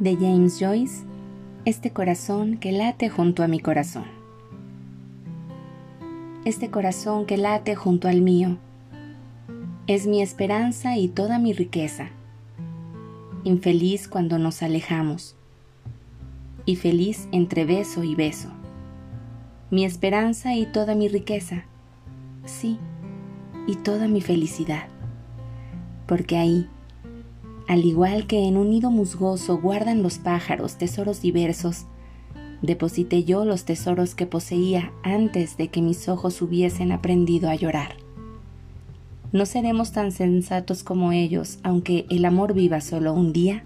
de James Joyce, este corazón que late junto a mi corazón. Este corazón que late junto al mío es mi esperanza y toda mi riqueza. Infeliz cuando nos alejamos y feliz entre beso y beso. Mi esperanza y toda mi riqueza. Sí, y toda mi felicidad. Porque ahí, al igual que en un nido musgoso guardan los pájaros tesoros diversos, deposité yo los tesoros que poseía antes de que mis ojos hubiesen aprendido a llorar. No seremos tan sensatos como ellos, aunque el amor viva solo un día